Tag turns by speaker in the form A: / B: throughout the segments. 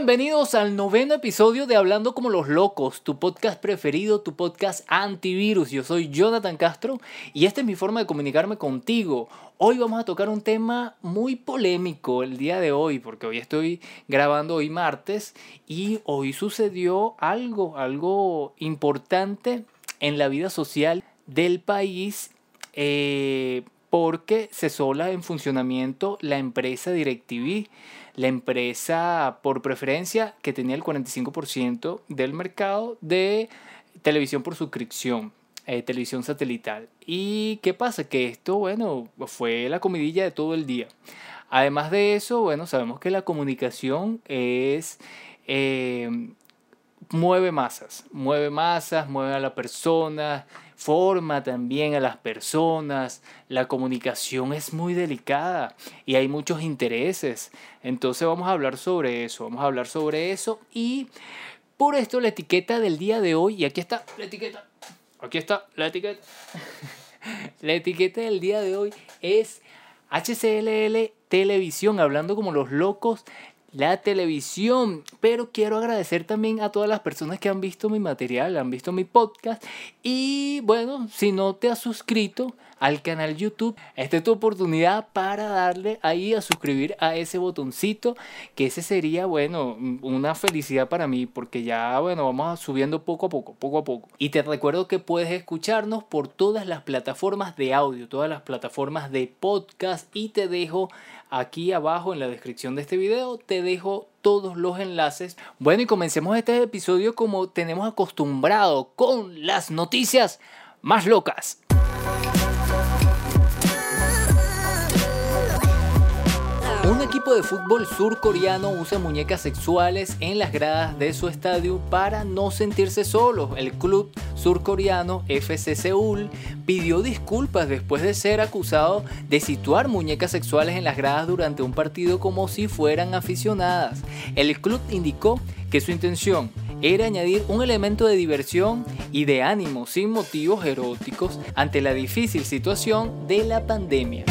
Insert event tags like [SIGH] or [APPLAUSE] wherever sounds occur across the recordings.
A: Bienvenidos al noveno episodio de Hablando como los locos, tu podcast preferido, tu podcast antivirus. Yo soy Jonathan Castro y esta es mi forma de comunicarme contigo. Hoy vamos a tocar un tema muy polémico el día de hoy, porque hoy estoy grabando hoy martes y hoy sucedió algo, algo importante en la vida social del país. Eh, porque se sola en funcionamiento la empresa DirecTV, la empresa por preferencia que tenía el 45% del mercado de televisión por suscripción, eh, televisión satelital. ¿Y qué pasa? Que esto, bueno, fue la comidilla de todo el día. Además de eso, bueno, sabemos que la comunicación es... Eh, mueve masas, mueve masas, mueve a la persona, forma también a las personas, la comunicación es muy delicada y hay muchos intereses. Entonces vamos a hablar sobre eso, vamos a hablar sobre eso y por esto la etiqueta del día de hoy, y aquí está la etiqueta, aquí está la etiqueta. [LAUGHS] la etiqueta del día de hoy es HCLL Televisión, hablando como los locos la televisión. Pero quiero agradecer también a todas las personas que han visto mi material, han visto mi podcast. Y bueno, si no te has suscrito al canal YouTube, esta es tu oportunidad para darle ahí a suscribir a ese botoncito. Que ese sería, bueno, una felicidad para mí. Porque ya, bueno, vamos subiendo poco a poco, poco a poco. Y te recuerdo que puedes escucharnos por todas las plataformas de audio, todas las plataformas de podcast. Y te dejo Aquí abajo en la descripción de este video te dejo todos los enlaces. Bueno, y comencemos este episodio como tenemos acostumbrado con las noticias más locas. Equipo de fútbol surcoreano usa muñecas sexuales en las gradas de su estadio para no sentirse solo. El club surcoreano FC Seúl pidió disculpas después de ser acusado de situar muñecas sexuales en las gradas durante un partido como si fueran aficionadas. El club indicó que su intención era añadir un elemento de diversión y de ánimo sin motivos eróticos ante la difícil situación de la pandemia.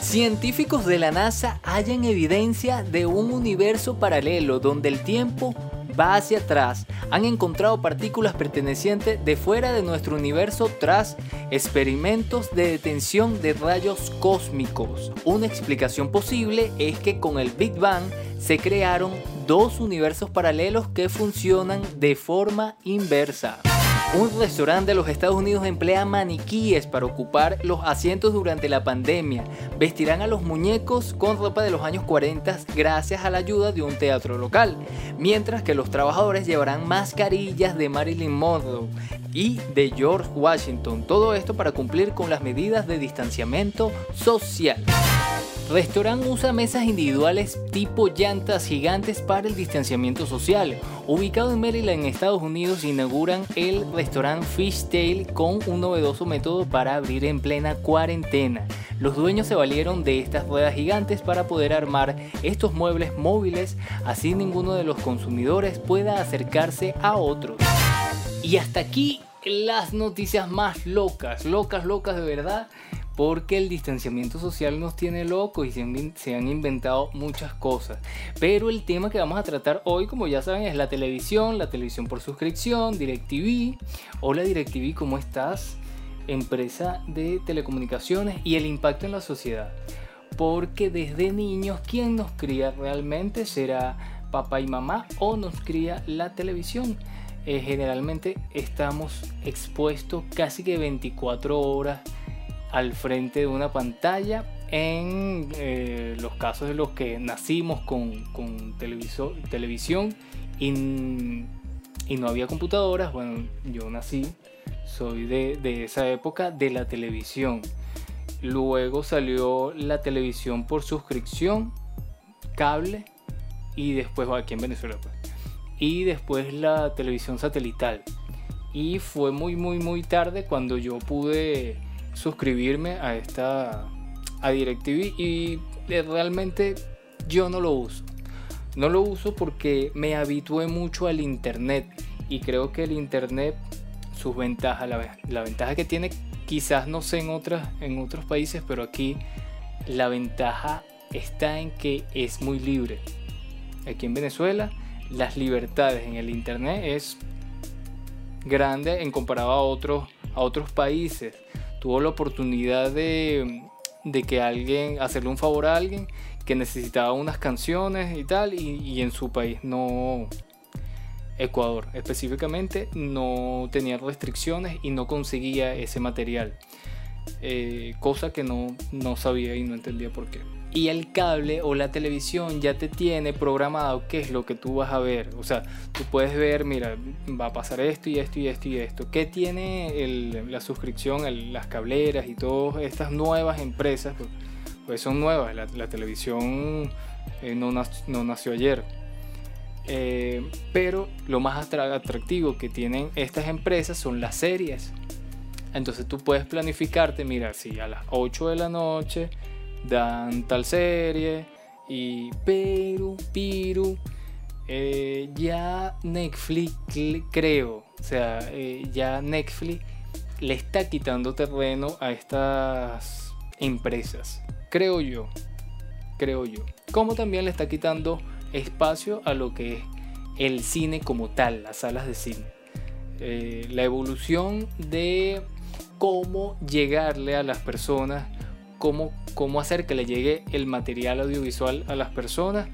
A: Científicos de la NASA hallan evidencia de un universo paralelo donde el tiempo va hacia atrás. Han encontrado partículas pertenecientes de fuera de nuestro universo tras experimentos de detención de rayos cósmicos. Una explicación posible es que con el Big Bang se crearon dos universos paralelos que funcionan de forma inversa. Un restaurante de los Estados Unidos emplea maniquíes para ocupar los asientos durante la pandemia. Vestirán a los muñecos con ropa de los años 40 gracias a la ayuda de un teatro local, mientras que los trabajadores llevarán mascarillas de Marilyn Monroe y de George Washington. Todo esto para cumplir con las medidas de distanciamiento social. Restaurant usa mesas individuales tipo llantas gigantes para el distanciamiento social. Ubicado en Maryland, Estados Unidos, inauguran el restaurante Fishtail con un novedoso método para abrir en plena cuarentena. Los dueños se valieron de estas ruedas gigantes para poder armar estos muebles móviles, así ninguno de los consumidores pueda acercarse a otros. Y hasta aquí las noticias más locas, locas, locas de verdad porque el distanciamiento social nos tiene locos y se han, inventado muchas cosas. Pero el tema que vamos a tratar hoy, como ya saben, es la televisión, la televisión por suscripción, DirecTV. Hola DirecTV, ¿cómo estás? Empresa de telecomunicaciones y el impacto en la sociedad. Porque desde niños, ¿quién nos cría realmente? ¿Será papá y mamá o nos cría la televisión? Eh, generalmente estamos expuestos casi que 24 horas al frente de una pantalla en eh, los casos de los que nacimos con, con televisión y, no había computadoras, bueno, yo nací, soy de, de, esa época de la televisión. Luego salió la televisión por suscripción, cable y después, aquí en Venezuela, pues, y después la televisión satelital. Y fue muy, muy, muy tarde cuando yo pude suscribirme a esta a DirecTV y eh, realmente yo no lo uso. No lo uso porque me habitué mucho al internet y creo que el internet sus ventajas, la, la ventaja que tiene quizás no sé en otras en otros países, pero aquí la ventaja está en que es muy libre. aquí en Venezuela, las libertades en el Internet es grande en comparado a otros, a otros países. Tuvo la oportunidad de, de que alguien, hacerle un favor a alguien que necesitaba unas canciones y tal, y, en su país no, Ecuador específicamente, no tenía restricciones y no conseguía ese material. Eh, cosa que no, no sabía y no entendía por qué y el cable o la televisión ya te tiene programado qué es lo que tú vas a ver. O sea, tú puedes ver, mira, va a pasar esto y esto y esto y esto. ¿Qué tiene la suscripción, las cableras y todas estas nuevas empresas? Pues, pues son nuevas, la, televisión eh, no, nació ayer. Eh, pero lo más atractivo que tienen estas empresas son las series. Entonces tú puedes planificarte, mira, si a las 8 de la noche dan tal serie y pero, pero eh, ya Netflix creo, o sea, eh, ya Netflix le está quitando terreno a estas empresas, creo yo, creo yo, como también le está quitando espacio a lo que es el cine como tal, las salas de cine. Eh, la evolución de cómo llegarle a las personas cómo, cómo hacer que le llegue el material audiovisual a las personas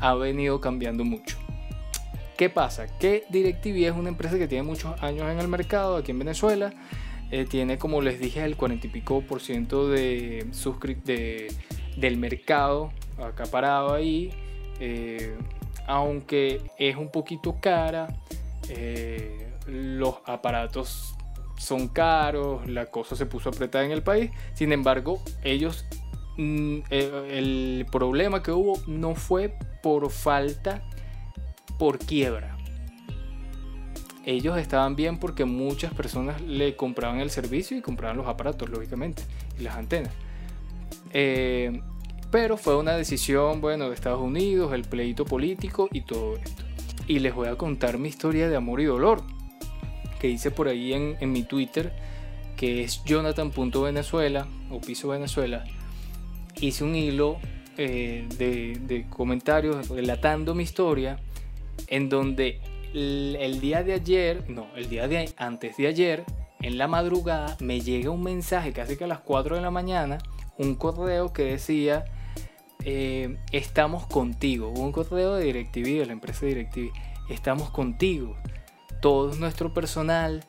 A: ha venido cambiando mucho. ¿Qué pasa? Que DirecTV es una empresa que tiene muchos años en el mercado aquí en Venezuela. Eh, tiene, como les dije, el 40 y pico por ciento de, de del mercado acaparado ahí. Eh, aunque es un poquito cara, eh, los aparatos son caros, la cosa se puso apretada en el país. Sin embargo, ellos, mm, eh, el problema que hubo no fue por falta, por quiebra. Ellos estaban bien porque muchas personas le compraban el servicio y compraban los aparatos, lógicamente, y las antenas. Eh, pero fue una decisión, bueno, de Estados Unidos, el pleito político y todo esto. Y les voy a contar mi historia de amor y dolor que hice por ahí en, mi Twitter, que es jonathan.venezuela o piso Venezuela, hice un hilo eh, de, comentarios relatando mi historia en donde el, día de ayer, no, el día de antes de ayer, en la madrugada me llega un mensaje casi que a las 4 de la mañana, un correo que decía, eh, estamos contigo, un correo de DirecTV, de la empresa DirecTV, estamos contigo todo nuestro personal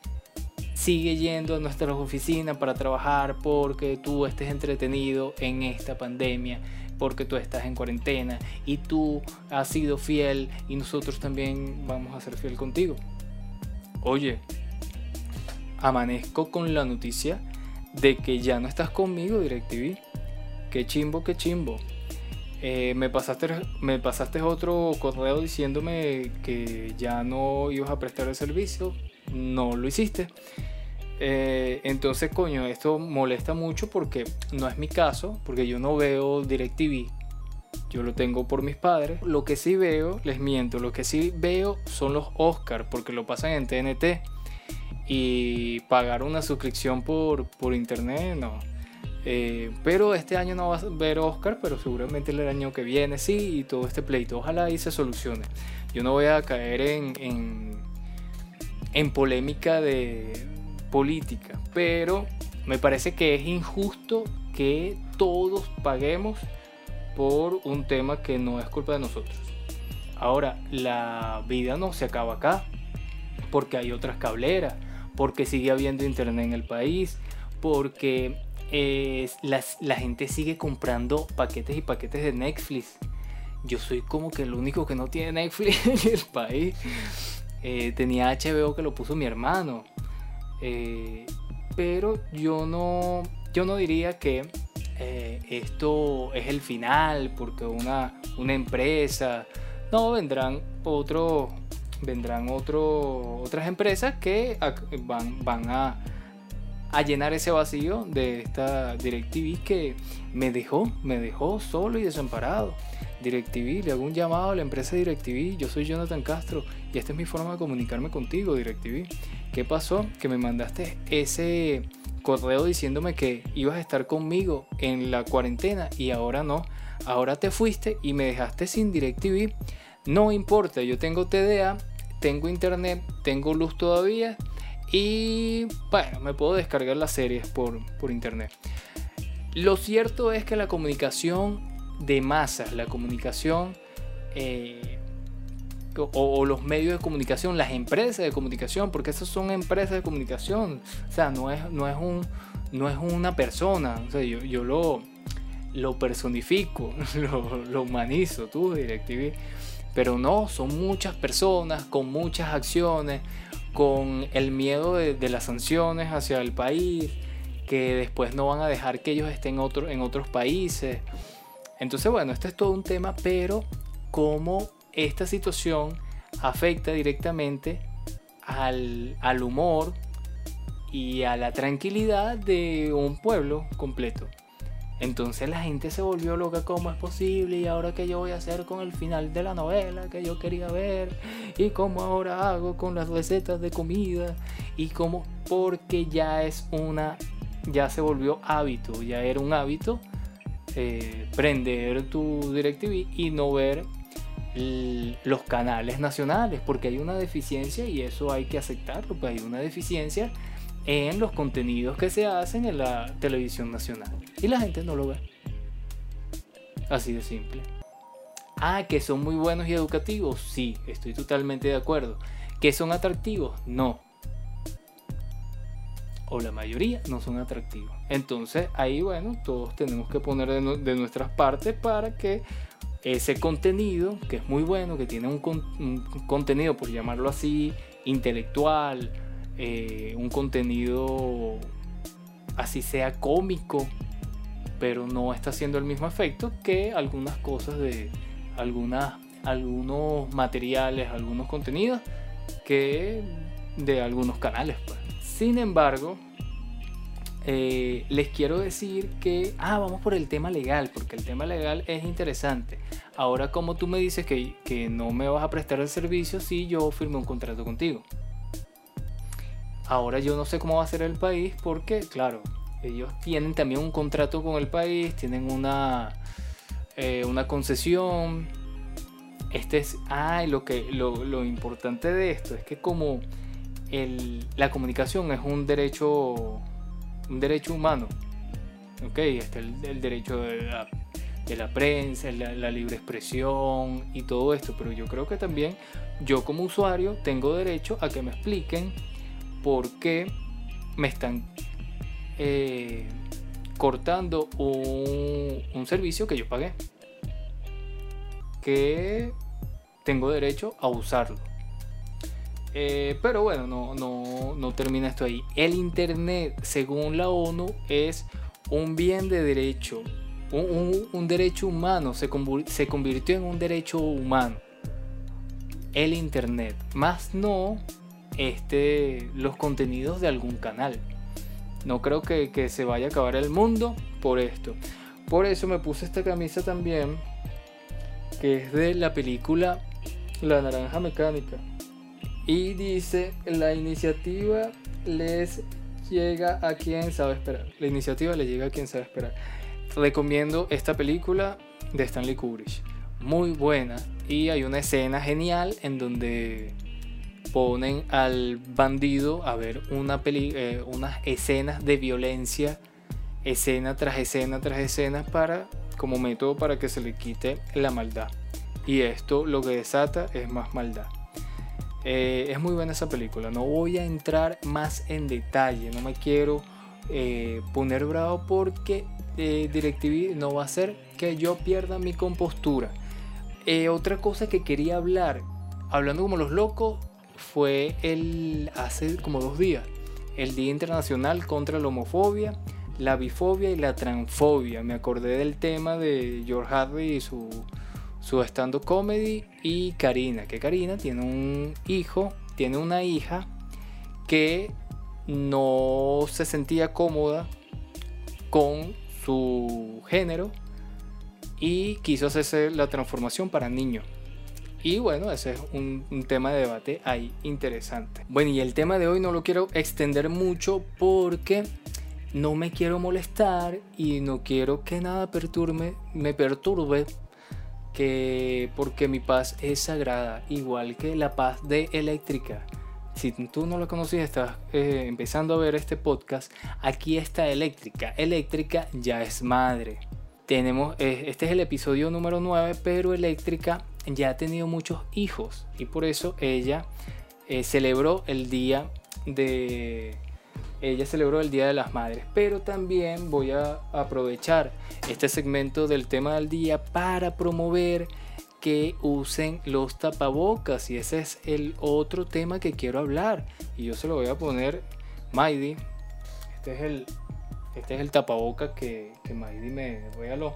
A: sigue yendo a nuestras oficinas para trabajar porque tú estés entretenido en esta pandemia, porque tú estás en cuarentena y tú has sido fiel y nosotros también vamos a ser fiel contigo. Oye, amanezco con la noticia de que ya no estás conmigo, DirecTV. Qué chimbo, qué chimbo. Eh, me, pasaste, me pasaste otro correo diciéndome que ya no ibas a prestar el servicio, no lo hiciste. Eh, entonces, coño, esto molesta mucho porque no es mi caso, porque yo no veo DirecTV. Yo lo tengo por mis padres. Lo que sí veo, les miento, lo que sí veo son los Oscars, porque lo pasan en TNT. Y pagar una suscripción por, por internet, no eh, pero este año no va a ver Oscar, pero seguramente el año que viene sí, y todo este pleito. Ojalá ahí se solucione. Yo no voy a caer en, en, en polémica de política, pero me parece que es injusto que todos paguemos por un tema que no es culpa de nosotros. Ahora, la vida no se acaba acá, porque hay otras cableras, porque sigue habiendo internet en el país, porque la gente sigue comprando paquetes y paquetes de Netflix. Yo soy como que el único que no tiene Netflix [LAUGHS] en el país. Eh, tenía HBO que lo puso mi hermano. Eh, pero yo no, yo no diría que eh, esto es el final porque una, una empresa. No, vendrán otro, vendrán otro, otras empresas que van, van a a llenar ese vacío de esta DirecTV que me dejó, me dejó solo y desamparado. DirecTV, le hago un llamado a la empresa DirecTV, yo soy Jonathan Castro y esta es mi forma de comunicarme contigo, DirecTV. ¿Qué pasó? Que me mandaste ese correo diciéndome que ibas a estar conmigo en la cuarentena y ahora no. Ahora te fuiste y me dejaste sin DirecTV. No importa, yo tengo TDA, tengo internet, tengo luz todavía y bueno, me puedo descargar las series por, por internet. Lo cierto es que la comunicación de masas, la comunicación eh, o, los medios de comunicación, las empresas de comunicación, porque esas son empresas de comunicación, o sea, no es, no es, un, no es una persona, o sea, yo, yo lo, lo personifico, [LAUGHS] lo, lo humanizo, tú, DirecTV, pero no, son muchas personas con muchas acciones, con el miedo de, las sanciones hacia el país, que después no van a dejar que ellos estén en otros países. Entonces, bueno, este es todo un tema, pero cómo esta situación afecta directamente al, al humor y a la tranquilidad de un pueblo completo. Entonces la gente se volvió loca, ¿cómo es posible? ¿Y ahora qué yo voy a hacer con el final de la novela que yo quería ver? ¿Y cómo ahora hago con las recetas de comida? ¿Y cómo? Porque ya es una, ya se volvió hábito, ya era un hábito eh, prender tu DirecTV y no ver los canales nacionales, porque hay una deficiencia y eso hay que aceptarlo, pues hay una deficiencia en los contenidos que se hacen en la televisión nacional. Y la gente no lo ve. Así de simple. Ah, que son muy buenos y educativos. Sí, estoy totalmente de acuerdo. ¿Que son atractivos? No. O la mayoría no son atractivos. Entonces ahí, bueno, todos tenemos que poner de, nuestras partes para que ese contenido, que es muy bueno, que tiene un, un contenido, por llamarlo así, intelectual, eh, un contenido así sea cómico, pero no está haciendo el mismo efecto que algunas cosas de algunas, algunos materiales, algunos contenidos que de algunos canales. Pues. Sin embargo, eh, les quiero decir que, ah, vamos por el tema legal, porque el tema legal es interesante. Ahora, como tú me dices que, que no me vas a prestar el servicio si yo firmé un contrato contigo. Ahora yo no sé cómo va a ser el país porque, claro, ellos tienen también un contrato con el país, tienen una, eh, una concesión. Este es, ah, lo, que, lo, importante de esto es que como el, la comunicación es un derecho, un derecho humano, ok, está el, derecho de la, de la prensa, la, la, libre expresión y todo esto, pero yo creo que también yo como usuario tengo derecho a que me expliquen porque me están eh, cortando un, servicio que yo pagué. Que tengo derecho a usarlo. Eh, pero bueno, no, no, no, termina esto ahí. El Internet, según la ONU, es un bien de derecho, un, derecho humano, se, se, convirtió en un derecho humano. El Internet, más no este, los contenidos de algún canal. No creo que, se vaya a acabar el mundo por esto. Por eso me puse esta camisa también, que es de la película La Naranja Mecánica. Y dice, la iniciativa les llega a quien sabe esperar. La iniciativa le llega a quien sabe esperar. Recomiendo esta película de Stanley Kubrick. Muy buena. Y hay una escena genial en donde ponen al bandido a ver una peli eh, unas escenas de violencia, escena tras escena tras escena, para, como método para que se le quite la maldad. Y esto lo que desata es más maldad. Eh, es muy buena esa película, no voy a entrar más en detalle, no me quiero eh, poner bravo porque DirecTV no va a hacer que yo pierda mi compostura. otra cosa que quería hablar, hablando como los locos, fue el, hace como dos días, el Día Internacional contra la Homofobia, la Bifobia y la Transfobia. Me acordé del tema de George Harvey y su, su stand-up comedy y Karina, que Karina tiene un hijo, tiene una hija que no se sentía cómoda con su género y quiso hacerse la transformación para niños. Y bueno, ese es un, tema de debate ahí interesante. Bueno, y el tema de hoy no lo quiero extender mucho porque no me quiero molestar y no quiero que nada perturbe, me perturbe que porque mi paz es sagrada, igual que la paz de Eléctrica. Si tú no lo conocías, estás eh, empezando a ver este podcast, aquí está Eléctrica. Eléctrica ya es madre. Tenemos, eh, este es el episodio número 9, pero Eléctrica ya ha tenido muchos hijos y por eso ella eh, celebró el día de ella celebró el Día de las Madres, pero también voy a aprovechar este segmento del tema del día para promover que usen los tapabocas. Y ese es el otro tema que quiero hablar. Y yo se lo voy a poner Maidi. Este es el este es el tapaboca que, que Maidi me regaló.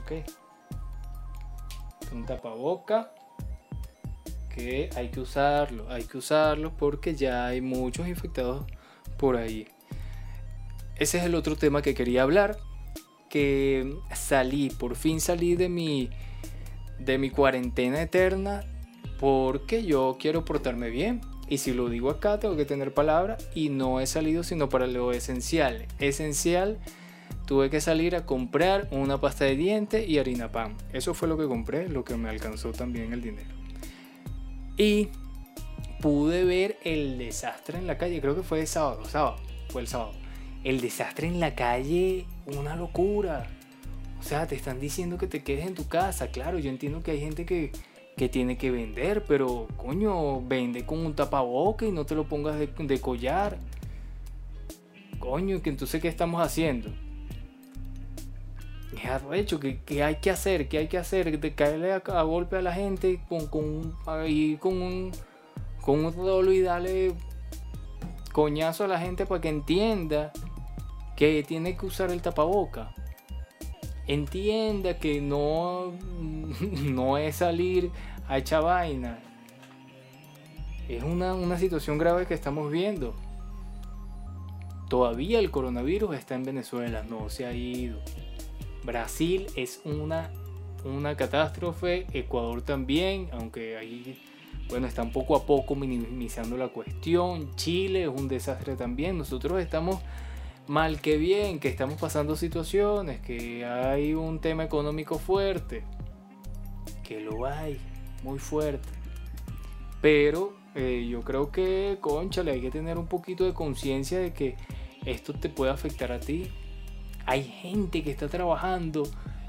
A: Ok un tapaboca que hay que usarlo, hay que usarlo porque ya hay muchos infectados por ahí. Ese es el otro tema que quería hablar, que salí, por fin salí de mi de mi cuarentena eterna porque yo quiero portarme bien. Y si lo digo acá, tengo que tener palabra y no he salido sino para lo esencial. Esencial tuve que salir a comprar una pasta de dientes y harina pan. Eso fue lo que compré, lo que me alcanzó también el dinero. Y pude ver el desastre en la calle, creo que fue el sábado, sábado, fue el sábado. El desastre en la calle, una locura. O sea, te están diciendo que te quedes en tu casa. Claro, yo entiendo que hay gente que, que tiene que vender, pero coño, vende con un tapaboca y no te lo pongas de, de collar. Coño, que entonces, ¿qué estamos haciendo? Es arrecho, ¿qué, ¿qué, hay que hacer? ¿Qué hay que hacer? De caerle a, a golpe a la gente con, con, ahí, con un con un y darle coñazo a la gente para que entienda que tiene que usar el tapaboca. Entienda que no, [LAUGHS] no es salir a echar vaina. Es una, una situación grave que estamos viendo. Todavía el coronavirus está en Venezuela, no se ha ido. Brasil es una, una catástrofe, Ecuador también, aunque ahí, bueno, están poco a poco minimizando la cuestión. Chile es un desastre también. Nosotros estamos mal que bien, que estamos pasando situaciones, que hay un tema económico fuerte, que lo hay, muy fuerte. Pero eh, yo creo que, concha, hay que tener un poquito de conciencia de que esto te puede afectar a ti hay gente que está trabajando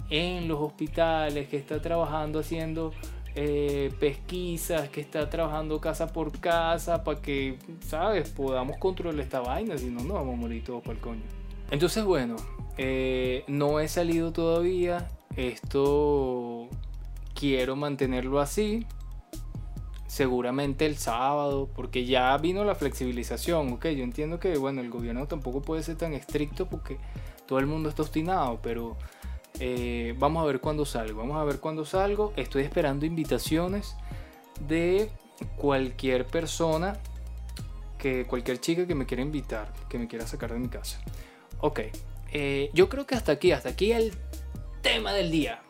A: en los hospitales, que está trabajando haciendo eh, pesquisas, que está trabajando casa por casa para que, ¿sabes? Podamos controlar esta vaina, si no, no vamos a morir todos por el coño. Entonces, bueno, eh, no he salido todavía. Esto quiero mantenerlo así. Seguramente el sábado, porque ya vino la flexibilización, ok. Yo entiendo que, bueno, el gobierno tampoco puede ser tan estricto porque todo el mundo está obstinado, pero eh, vamos a ver cuándo salgo. Vamos a ver cuándo salgo. Estoy esperando invitaciones de cualquier persona, que cualquier chica que me quiera invitar, que me quiera sacar de mi casa. Ok, eh, yo creo que hasta aquí, hasta aquí el tema del día.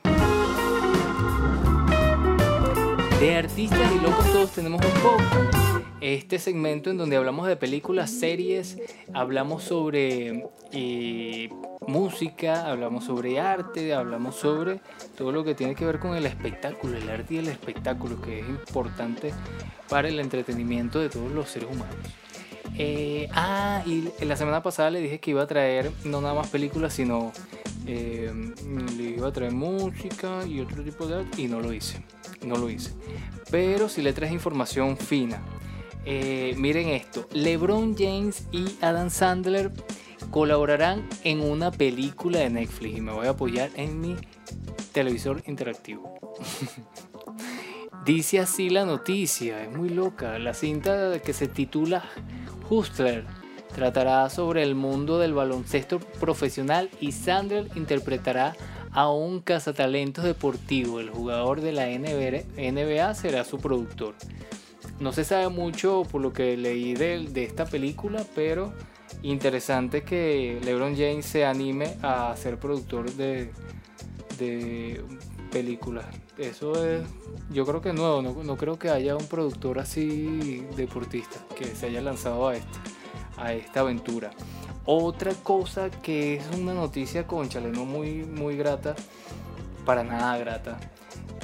A: De artistas y locos todos tenemos un poco este segmento en donde hablamos de películas, series, hablamos sobre eh, música, hablamos sobre arte, hablamos sobre todo lo que tiene que ver con el espectáculo, el arte y el espectáculo, que es importante para el entretenimiento de todos los seres humanos. Eh, ah, y la semana pasada le dije que iba a traer no nada más películas, sino eh, le iba a traer música y otro tipo de arte, y no lo hice, no lo hice. Pero si le traes información fina eh, miren esto, LeBron James y Adam Sandler colaborarán en una película de Netflix y me voy a apoyar en mi televisor interactivo. [LAUGHS] Dice así la noticia, es muy loca. La cinta que se titula Hustler tratará sobre el mundo del baloncesto profesional y Sandler interpretará a un cazatalentos deportivo. El jugador de la NBA será su productor. No se sabe mucho por lo que leí de, de esta película, pero interesante que LeBron James se anime a ser productor de, de películas. Eso es, yo creo que nuevo, no, no, creo que haya un productor así deportista que se haya lanzado a, este, a esta aventura. Otra cosa que es una noticia, conchale, no muy, muy grata, para nada grata.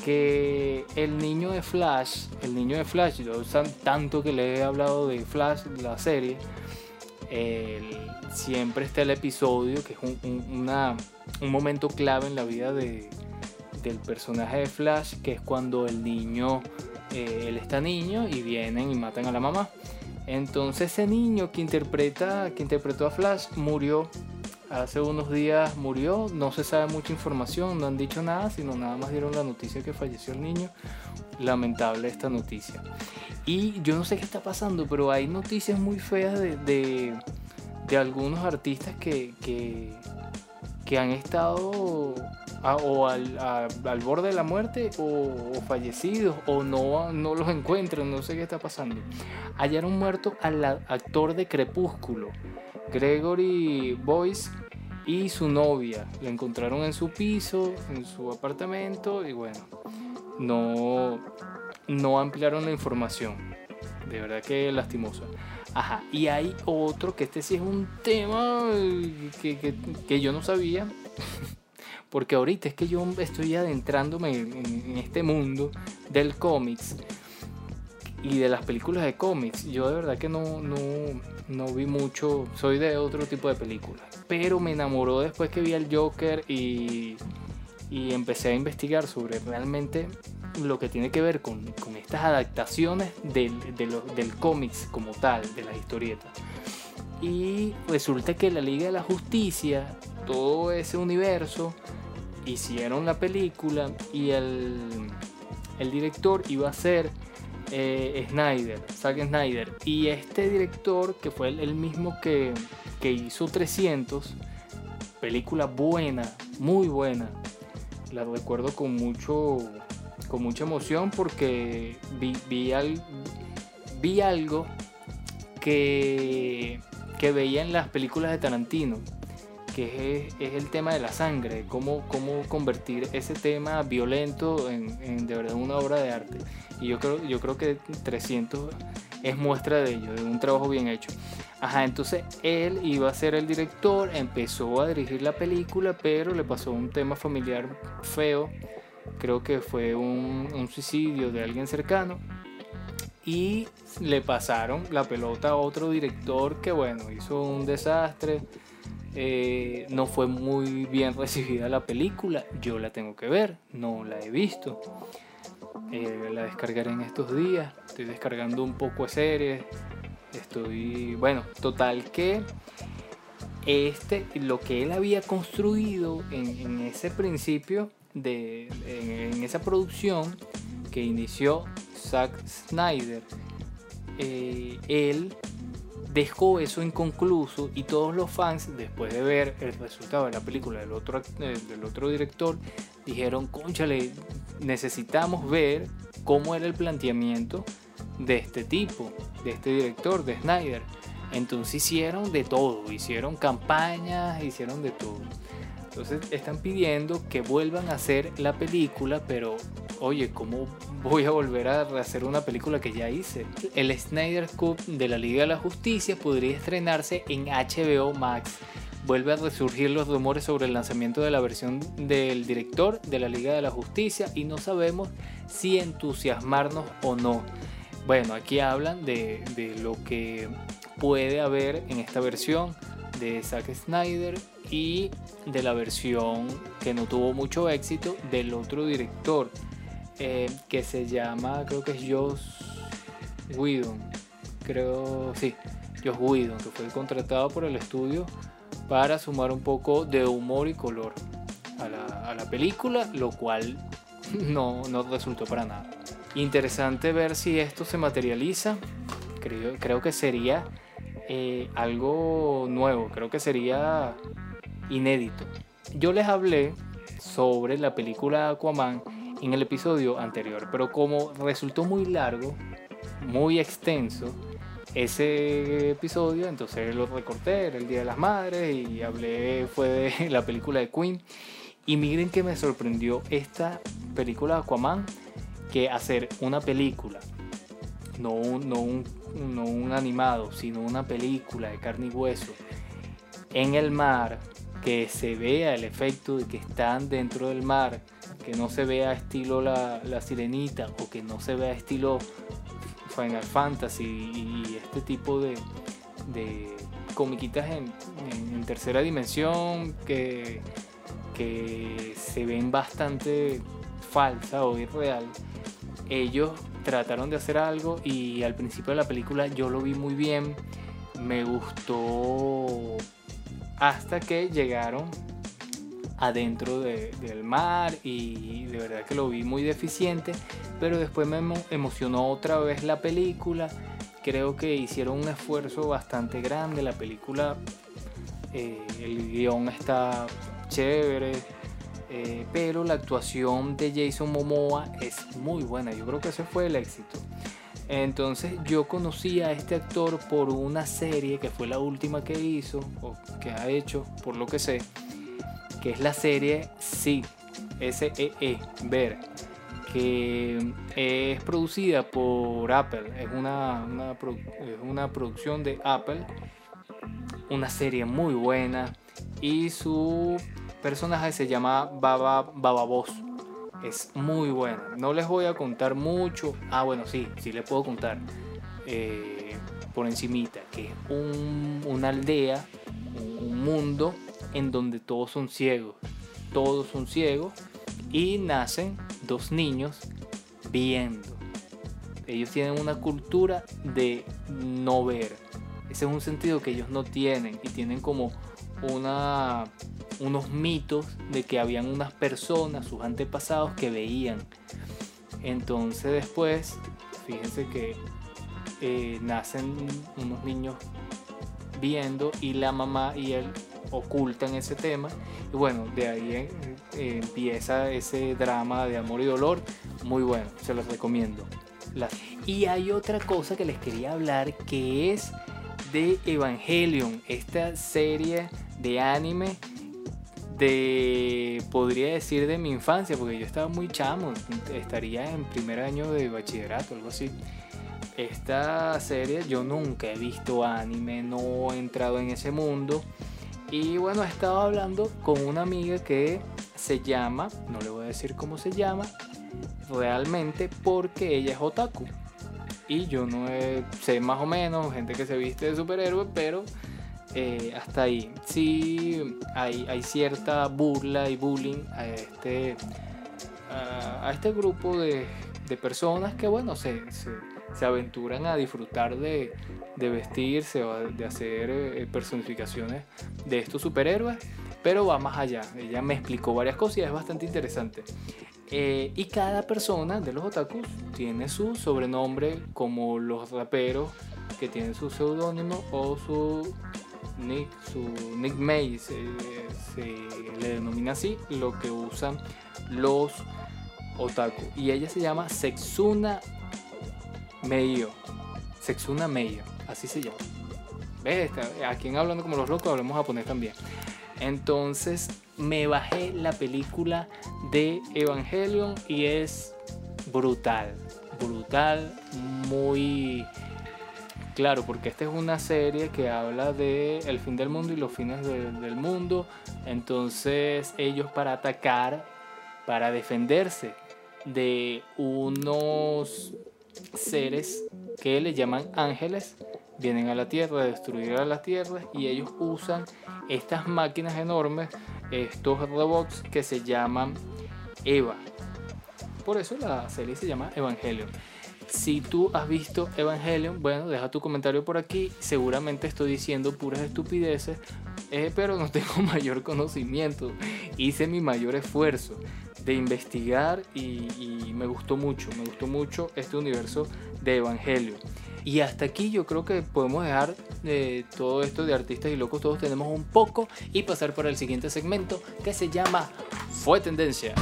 A: Que el niño de Flash, el niño de Flash, yo tanto que le he hablado de Flash, la serie, siempre está el episodio que es un, un momento clave en la vida de, del personaje de Flash, que es cuando el niño, eh, él está niño y vienen y matan a la mamá. Entonces ese niño que interpreta, que interpretó a Flash murió hace unos días murió, no se sabe mucha información, no han dicho nada, sino nada más dieron la noticia que falleció el niño. Lamentable esta noticia. Y yo no sé qué está pasando, pero hay noticias muy feas de, de, algunos artistas que, que, que han estado o al, al, borde de la muerte o, fallecidos o no, no los encuentran, no sé qué está pasando. Hallaron muerto al actor de Crepúsculo, Gregory Boyce y su novia. Lo encontraron en su piso, en su apartamento y bueno, no, no ampliaron la información. De verdad que lastimoso. Ajá, y hay otro que este sí es un tema que, que, que yo no sabía. [LAUGHS] Porque ahorita es que yo estoy adentrándome en, este mundo del cómics y de las películas de cómics. Yo de verdad que no, no, no vi mucho, soy de otro tipo de películas. Pero me enamoró después que vi al Joker y, y empecé a investigar sobre realmente lo que tiene que ver con, con estas adaptaciones del, del cómics como tal, de las historietas. Y resulta que la Liga de la Justicia, todo ese universo, hicieron la película y el, el director iba a ser eh, Snyder, Zack Snyder. Y este director, que fue el, mismo que, que, hizo 300, película buena, muy buena. La recuerdo con mucho con mucha emoción porque vi, vi, vi algo que, que veía en las películas de Tarantino que es, el tema de la sangre, cómo, cómo convertir ese tema violento en, de verdad una obra de arte. Y yo creo, yo creo que 300 es muestra de ello, de un trabajo bien hecho. Ajá, entonces él iba a ser el director, empezó a dirigir la película, pero le pasó un tema familiar feo. Creo que fue un, suicidio de alguien cercano. Y le pasaron la pelota a otro director que, bueno, hizo un desastre eh, no fue muy bien recibida la película. Yo la tengo que ver, no la he visto. Eh, la descargaré en estos días. Estoy descargando un poco de series. Estoy, bueno, total que este, lo que él había construido en, ese principio, de, en, esa producción que inició Zack Snyder, eh, él dejó eso inconcluso y todos los fans, después de ver el resultado de la película del otro, eh, del otro director, dijeron, conchale, necesitamos ver cómo era el planteamiento de este tipo, de este director, de Snyder. Entonces hicieron de todo, hicieron campañas, hicieron de todo. Entonces están pidiendo que vuelvan a hacer la película, pero oye, ¿cómo voy a volver a hacer una película que ya hice? El Snyder Cup de la Liga de la Justicia podría estrenarse en HBO Max. Vuelve a resurgir los rumores sobre el lanzamiento de la versión del director de la Liga de la Justicia y no sabemos si entusiasmarnos o no. Bueno, aquí hablan de, de lo que puede haber en esta versión de Zack Snyder y de la versión que no tuvo mucho éxito del otro director eh, que se llama, creo que es Josh Whedon, creo, sí, Josh Whedon, que fue contratado por el estudio para sumar un poco de humor y color a la, película, lo cual [LAUGHS] no, no, resultó para nada. Interesante ver si esto se materializa, creo, creo que sería eh, algo nuevo, creo que sería inédito. Yo les hablé sobre la película Aquaman en el episodio anterior, pero como resultó muy largo, muy extenso, ese episodio, entonces lo recorté, era el Día de las Madres y hablé, fue de [LAUGHS] la película de Queen. Y miren que me sorprendió esta película de Aquaman, que hacer una película, no un, no, un, no un animado, sino una película de carne y hueso, en el mar, que se vea el efecto de que están dentro del mar, que no se vea estilo la, sirenita o que no se vea estilo Final Fantasy y, este tipo de, de comiquitas en, tercera dimensión que, que se ven bastante falsa o irreal, ellos trataron de hacer algo y al principio de la película yo lo vi muy bien, me gustó hasta que llegaron adentro del mar y de verdad que lo vi muy deficiente, pero después me emocionó otra vez la película. Creo que hicieron un esfuerzo bastante grande. La película, eh, el guion está chévere, eh, pero la actuación de Jason Momoa es muy buena. Yo creo que ese fue el éxito. Entonces yo conocí a este actor por una serie que fue la última que hizo o que ha hecho, por lo que sé, que es la serie Sí, S-E-E, e, Ver, que es producida por Apple, es una, una, producción de Apple, una serie muy buena y su personaje se llama Baba, Baba Es muy buena. No les voy a contar mucho. Ah, bueno, sí, sí les puedo contar. Eh, por encimita, que es una aldea, un mundo en donde todos son ciegos. Todos son ciegos y nacen dos niños viendo. Ellos tienen una cultura de no ver. Ese es un sentido que ellos no tienen y tienen como una, unos mitos de que habían unas personas, sus antepasados, que veían. Entonces después, fíjense que eh, nacen unos niños viendo y la mamá y él ocultan ese tema. Y bueno, de ahí eh, empieza ese drama de amor y dolor. Muy bueno, se los recomiendo. Y hay otra cosa que les quería hablar que es de Evangelion, esta serie de anime de, podría decir, de mi infancia, porque yo estaba muy chamo, estaría en primer año de bachillerato, algo así. Esta serie yo nunca he visto anime, no he entrado en ese mundo y bueno, he estado hablando con una amiga que se llama, no le voy a decir cómo se llama, realmente porque ella es otaku. Y yo no sé más o menos gente que se viste de superhéroe, pero eh, hasta ahí. Sí hay, hay, cierta burla y bullying a este, a, este grupo de, de, personas que, bueno, se, se, se aventuran a disfrutar de, de vestirse o de hacer eh, personificaciones de estos superhéroes, pero va más allá. Ella me explicó varias cosas y es bastante interesante. Eh, y cada persona de los otakus tiene su sobrenombre, como los raperos que tienen su seudónimo o su nick, su nickname, se, se le denomina así, lo que usan los otaku. Y ella se llama Sexuna Meio. Sexuna Meio así se llama. ¿Ves? Aquí en Hablando como los locos hablamos japonés también. Entonces me bajé la película de Evangelion y es brutal, brutal, muy claro, porque esta es una serie que habla de el fin del mundo y los fines del mundo. Entonces ellos para atacar, para defenderse de unos seres que le llaman ángeles, vienen a la Tierra a destruir a la Tierra y ellos usan estas máquinas enormes, estos robots que se llaman Eva. Por eso la serie se llama Evangelion. Si tú has visto Evangelion, bueno, deja tu comentario por aquí. Seguramente estoy diciendo puras estupideces, eh, pero no tengo [LAUGHS] mayor conocimiento. Hice mi mayor esfuerzo de investigar y, me gustó mucho, me gustó mucho este universo de Evangelion. Y hasta aquí yo creo que podemos dejar de eh, todo esto de artistas y locos, todos tenemos un poco y pasar para el siguiente segmento que se llama Fue Tendencia.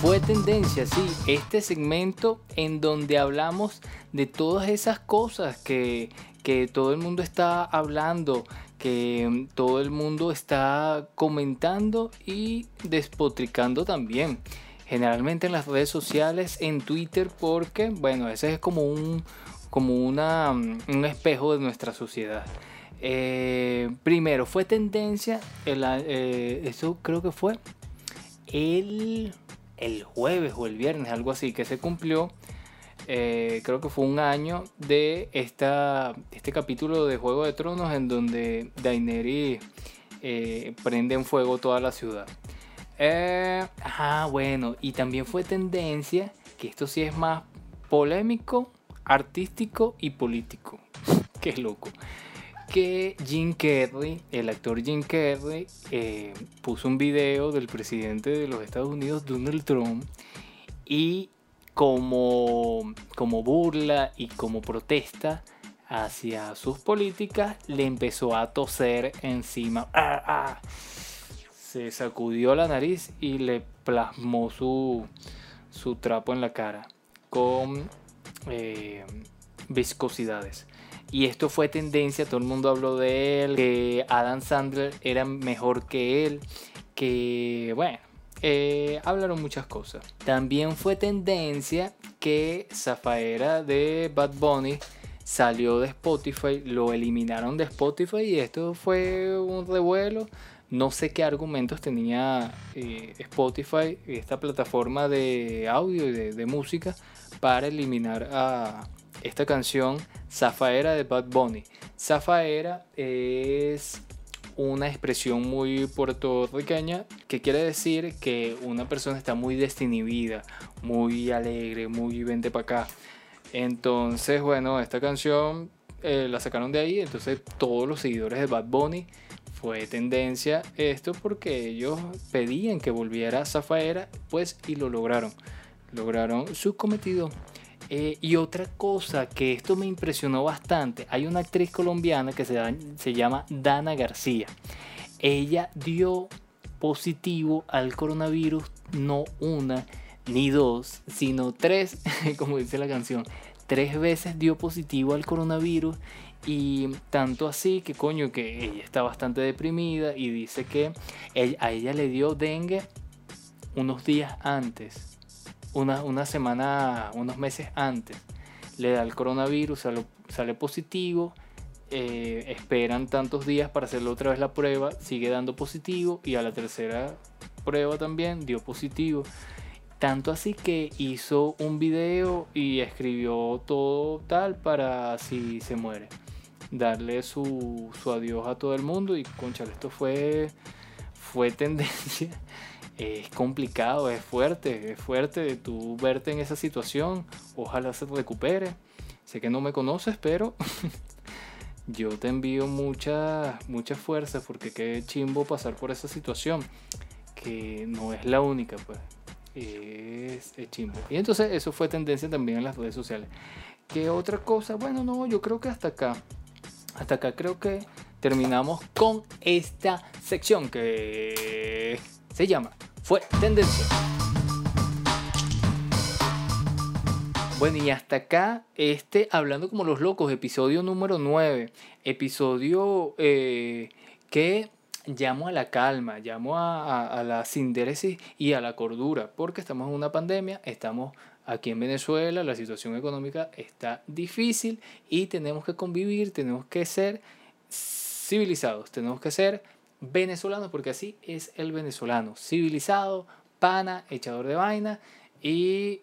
A: Fue tendencia, sí, este segmento en donde hablamos de todas esas cosas que, que todo el mundo está hablando, que todo el mundo está comentando y despotricando también generalmente en las redes sociales, en Twitter, porque, bueno, ese es como un, como una, un espejo de nuestra sociedad. Eh, primero, fue tendencia, eh, eso creo que fue el, el jueves o el viernes, algo así, que se cumplió. Eh, creo que fue un año de esta, este capítulo de Juego de Tronos en donde Daenerys prende en fuego toda la ciudad. ah, bueno, y también fue tendencia, que esto sí es más polémico, artístico y político. [LAUGHS] Qué loco que Jim Carrey, el actor Jim Carrey, eh, puso un video del presidente de los Estados Unidos, Donald Trump, y como, como burla y como protesta hacia sus políticas, le empezó a toser encima. ¡Ah, ah! Se sacudió la nariz y le plasmó su, su trapo en la cara con eh, viscosidades. Y esto fue tendencia, todo el mundo habló de él, que Adam Sandler era mejor que él, que bueno, eh, hablaron muchas cosas. También fue tendencia que Zafaera de Bad Bunny salió de Spotify, lo eliminaron de Spotify y esto fue un revuelo. No sé qué argumentos tenía eh, Spotify, esta plataforma de audio y de música, para eliminar a, esta canción Zafaera de Bad Bunny. Zafaera es una expresión muy puertorriqueña que quiere decir que una persona está muy destinibida, muy alegre, muy vente para acá. Entonces, bueno, esta canción eh, la sacaron de ahí, entonces todos los seguidores de Bad Bunny fue tendencia esto porque ellos pedían que volviera Zafaera, pues y lo lograron. Lograron su cometido. Eh, y otra cosa que esto me impresionó bastante, hay una actriz colombiana que se, se llama Dana García. Ella dio positivo al coronavirus no una ni dos, sino tres, [LAUGHS] como dice la canción. Tres veces dio positivo al coronavirus y tanto así que coño que ella está bastante deprimida y dice que a ella le dio dengue unos días antes una, semana, unos meses antes, le da el coronavirus, sale, positivo, eh, esperan tantos días para hacerle otra vez la prueba, sigue dando positivo y a la tercera prueba también dio positivo. Tanto así que hizo un video y escribió todo tal para si se muere. Darle su, su adiós a todo el mundo y conchale, esto fue, fue tendencia es complicado, es fuerte, es fuerte tú verte en esa situación. Ojalá se recupere. Sé que no me conoces, pero [LAUGHS] yo te envío mucha, mucha fuerza porque qué chimbo pasar por esa situación. Que no es la única, pues. Es, es chimbo. Y entonces eso fue tendencia también en las redes sociales. ¿Qué otra cosa? Bueno, no, yo creo que hasta acá. Hasta acá creo que terminamos con esta sección que se llama fue tendencia. Bueno, y hasta acá, este, hablando como los locos, episodio número 9, episodio eh, que llamo a la calma, llamo a, la sindéresis y a la cordura, porque estamos en una pandemia, estamos aquí en Venezuela, la situación económica está difícil y tenemos que convivir, tenemos que ser civilizados, tenemos que ser venezolano, porque así es el venezolano, civilizado, pana, echador de vaina y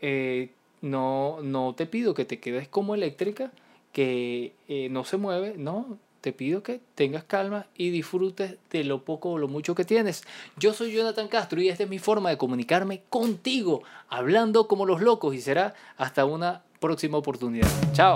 A: eh, no, no te pido que te quedes como eléctrica, que eh, no se mueve, no, te pido que tengas calma y disfrutes de lo poco o lo mucho que tienes. Yo soy Jonathan Castro y esta es mi forma de comunicarme contigo, hablando como los locos y será hasta una próxima oportunidad. Chao.